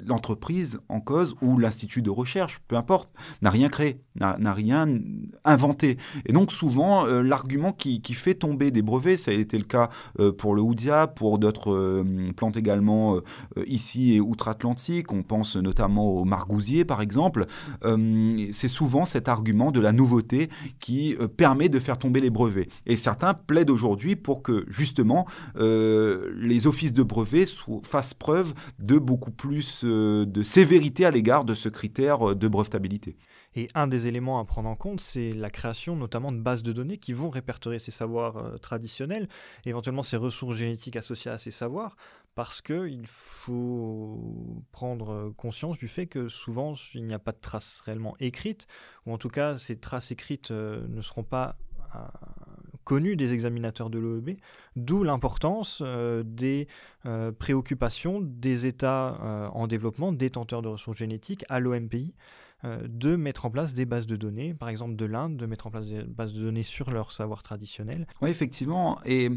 l'entreprise en cause ou l'institut de recherche, peu importe, n'a rien créé, n'a rien inventé. Et donc souvent, l'argument qui fait tomber des brevets, ça a été le cas euh, pour le Houdia, pour d'autres euh, plantes également euh, ici et outre-Atlantique. On pense notamment au margousier, par exemple. c'est souvent cet argument de la nouveauté qui permet de faire tomber les brevets. Et certains plaident aujourd'hui pour que justement les offices de brevets fassent preuve de beaucoup plus de sévérité à l'égard de ce critère de brevetabilité. Et un des éléments à prendre en compte, c'est la création notamment de bases de données qui vont répertorier ces savoirs traditionnels, éventuellement ces ressources génétiques associées à ces savoirs, parce qu'il faut prendre conscience du fait que souvent il n'y a pas de traces réellement écrites, ou en tout cas ces traces écrites euh, ne seront pas euh, connues des examinateurs de l'OEB, d'où l'importance des préoccupations des États en développement détenteurs de ressources génétiques à l'OMPI, euh, de mettre en place des bases de données, par exemple de l'Inde, de mettre en place des bases de données sur leur savoir traditionnel. Oui, effectivement. Et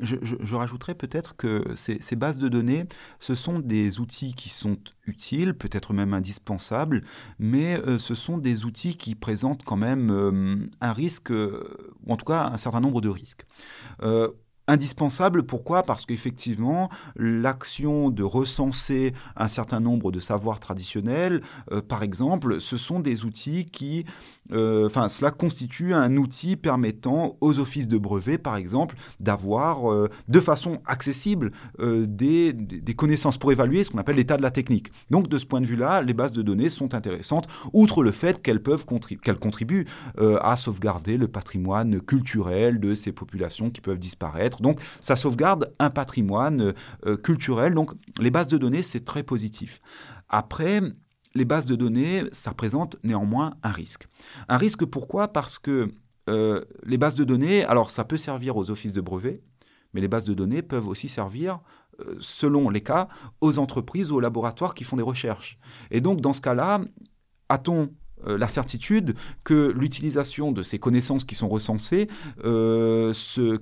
je, je, rajouterais peut-être que ces, ces, bases de données, ce sont des outils qui sont utiles, peut-être même indispensables, mais euh, ce sont des outils qui présentent quand même euh, un risque, ou en tout cas un certain nombre de risques indispensable. Pourquoi? Parce qu'effectivement, l'action de recenser un certain nombre de savoirs traditionnels, euh, par exemple, ce sont des outils qui, enfin, cela constitue un outil permettant aux offices de brevets, par exemple, d'avoir euh, de façon accessible des, des, connaissances pour évaluer ce qu'on appelle l'état de la technique. Donc, de ce point de vue-là, les bases de données sont intéressantes, outre le fait qu'elles peuvent qu'elles contribuent à sauvegarder le patrimoine culturel de ces populations qui peuvent disparaître donc ça sauvegarde un patrimoine euh, culturel. Donc les bases de données, c'est très positif. Après, les bases de données, ça représente néanmoins un risque. Un risque pourquoi? Parce que euh, les bases de données, alors ça peut servir aux offices de brevets, mais les bases de données peuvent aussi servir, euh, selon les cas, aux entreprises ou aux laboratoires qui font des recherches. Et donc dans ce cas-là, a-t-on la certitude que l'utilisation de ces connaissances qui sont recensées, euh,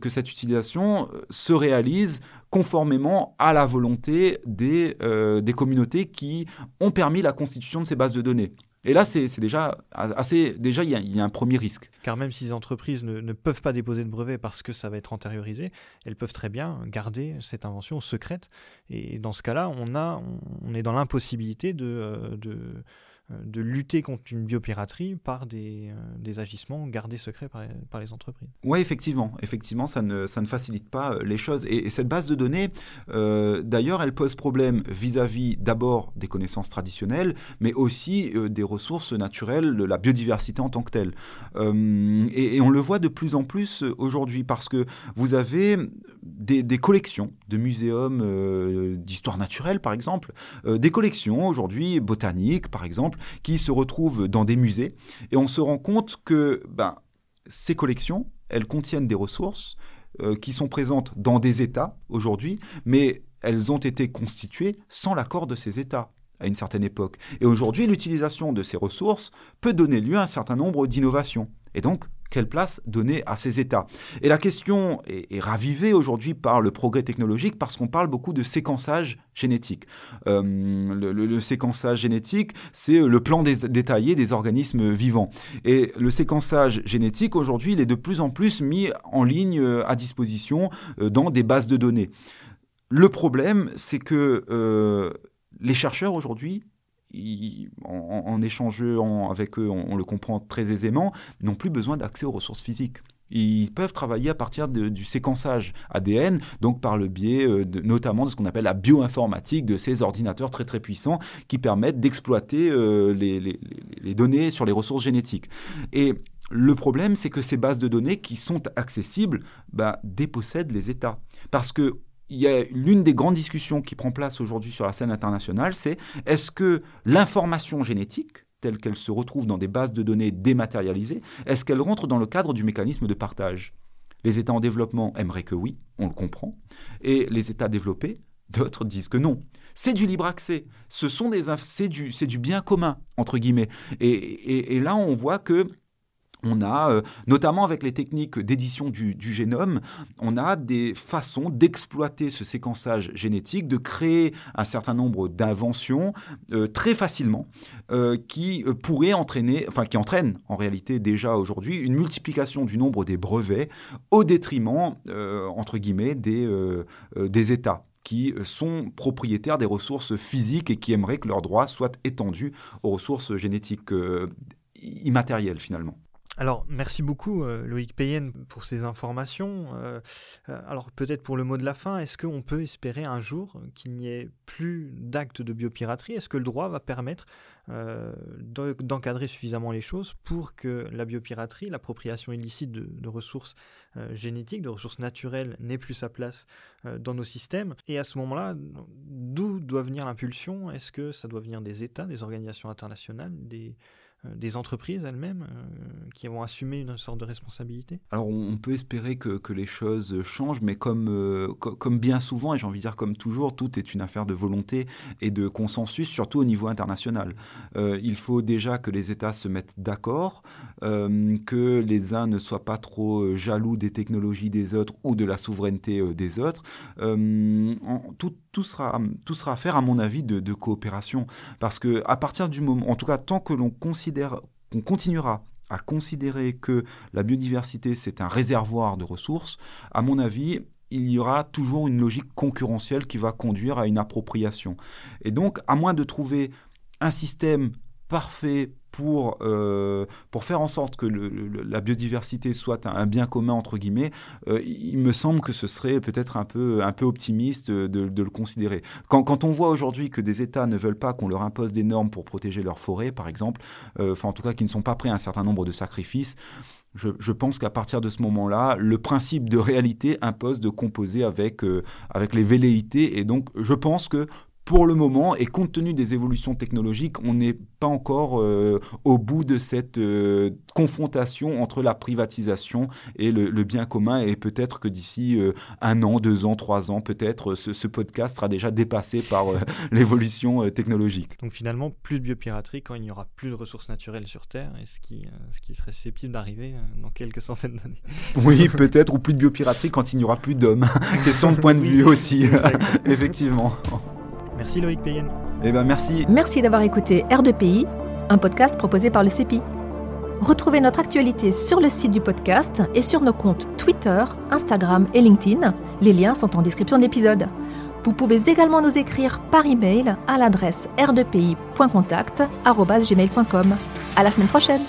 que cette utilisation euh, se réalise conformément à la volonté des, des communautés qui ont permis la constitution de ces bases de données. Et là, c'est déjà assez. Déjà, il y, a un premier risque. Car même si les entreprises ne, ne, peuvent pas déposer de brevet parce que ça va être antériorisé, elles peuvent très bien garder cette invention secrète. Et dans ce cas-là, on, on est dans l'impossibilité de, de euh, de lutter contre une biopiraterie par des, euh, agissements gardés secrets par, les entreprises. Oui, effectivement, effectivement, ça ne, ça ne facilite pas euh, les choses. Et, cette base de données, d'ailleurs, elle pose problème vis-à-vis d'abord des connaissances traditionnelles, mais aussi des ressources naturelles, de la biodiversité en tant que telle. Et, et, on le voit de plus en plus aujourd'hui parce que vous avez des, des collections de muséums d'histoire naturelle, par exemple, des collections aujourd'hui botaniques, par exemple, qui se retrouvent dans des musées. Et on se rend compte que ben, ces collections, elles contiennent des ressources euh, qui sont présentes dans des États aujourd'hui, mais elles ont été constituées sans l'accord de ces États à une certaine époque. Et aujourd'hui, l'utilisation de ces ressources peut donner lieu à un certain nombre d'innovations. Et donc, quelle place donner à ces États Et la question est, ravivée aujourd'hui par le progrès technologique parce qu'on parle beaucoup de séquençage génétique. Euh, le, séquençage génétique, c'est le plan détaillé des organismes vivants. Et le séquençage génétique, aujourd'hui, il est de plus en plus mis en ligne euh, à disposition euh, dans des bases de données. Le problème, c'est que les chercheurs aujourd'hui en, échangeant avec eux, on, le comprend très aisément, n'ont plus besoin d'accès aux ressources physiques. Ils peuvent travailler à partir du séquençage ADN, donc par le biais euh, notamment de ce qu'on appelle la bioinformatique, de ces ordinateurs très très puissants qui permettent d'exploiter euh, les, données sur les ressources génétiques. Et le problème, c'est que ces bases de données qui sont accessibles bah, dépossèdent les États. Parce que il y a l'une des grandes discussions qui prend place aujourd'hui sur la scène internationale, c'est est-ce que l'information génétique, telle qu'elle se retrouve dans des bases de données dématérialisées, est-ce qu'elle rentre dans le cadre du mécanisme de partage? Les États en développement aimeraient que oui, on le comprend, et les États développés, d'autres disent que non. C'est du libre accès, ce sont c'est du, du bien commun entre guillemets, et, et là on voit que on a, euh, notamment avec les techniques d'édition du, génome, on a des façons d'exploiter ce séquençage génétique, de créer un certain nombre d'inventions euh, très facilement, euh, qui pourraient entraîner, enfin qui entraînent en réalité déjà aujourd'hui une multiplication du nombre des brevets au détriment, entre guillemets, des, des États qui sont propriétaires des ressources physiques et qui aimeraient que leurs droits soient étendus aux ressources génétiques immatérielles finalement. Alors, merci beaucoup euh, Loïc Payen pour ces informations. Euh, euh, alors, peut-être pour le mot de la fin, est-ce qu'on peut espérer un jour qu'il n'y ait plus d'actes de biopiraterie? Est-ce que le droit va permettre d'encadrer suffisamment les choses pour que la biopiraterie, l'appropriation illicite de, ressources génétiques, de ressources naturelles, n'ait plus sa place dans nos systèmes? Et à ce moment-là, d'où doit venir l'impulsion? Est-ce que ça doit venir des États, des organisations internationales, des des entreprises elles-mêmes euh, qui vont assumer une sorte de responsabilité Alors on peut espérer que, les choses changent, mais comme, euh, comme bien souvent, et j'ai envie de dire comme toujours, tout est une affaire de volonté et de consensus, surtout au niveau international. il faut déjà que les États se mettent d'accord, que les uns ne soient pas trop jaloux des technologies des autres ou de la souveraineté des autres. tout, tout, sera, tout sera à faire, à mon avis, de, de coopération. Parce que à partir du moment, en tout cas, tant que l'on considère qu'on continuera à considérer que la biodiversité, c'est un réservoir de ressources, à mon avis, il y aura toujours une logique concurrentielle qui va conduire à une appropriation. Et donc, à moins de trouver un système parfait pour, euh, pour faire en sorte que la biodiversité soit un, bien commun, entre guillemets, euh, il me semble que ce serait peut-être un peu, un peu optimiste de, le considérer. Quand, quand on voit aujourd'hui que des États ne veulent pas qu'on leur impose des normes pour protéger leurs forêts, par exemple, euh, enfin en tout cas qui ne sont pas prêts à un certain nombre de sacrifices, je, pense qu'à partir de ce moment-là, le principe de réalité impose de composer avec, avec les velléités. Et donc, je pense que pour le moment, et compte tenu des évolutions technologiques, on n'est pas encore euh, au bout de cette euh, confrontation entre la privatisation et le, bien commun. Et peut-être que d'ici euh, un an, deux ans, trois ans, peut-être ce, podcast sera déjà dépassé par l'évolution technologique. Donc finalement, plus de biopiraterie quand il n'y aura plus de ressources naturelles sur Terre, et ce qui, ce qui serait susceptible d'arriver dans quelques centaines d'années. Oui, peut-être, ou plus de biopiraterie quand il n'y aura plus d'hommes. Question de point de vue aussi, effectivement. Merci Loïc Payen. Eh ben merci. Merci d'avoir écouté R2PI. un podcast proposé par le CEPI. Retrouvez notre actualité sur le site du podcast et sur nos comptes Twitter, Instagram et LinkedIn. Les liens sont en description d'épisode. Vous pouvez également nous écrire par email à l'adresse r2pi.contact@gmail.com. À la semaine prochaine.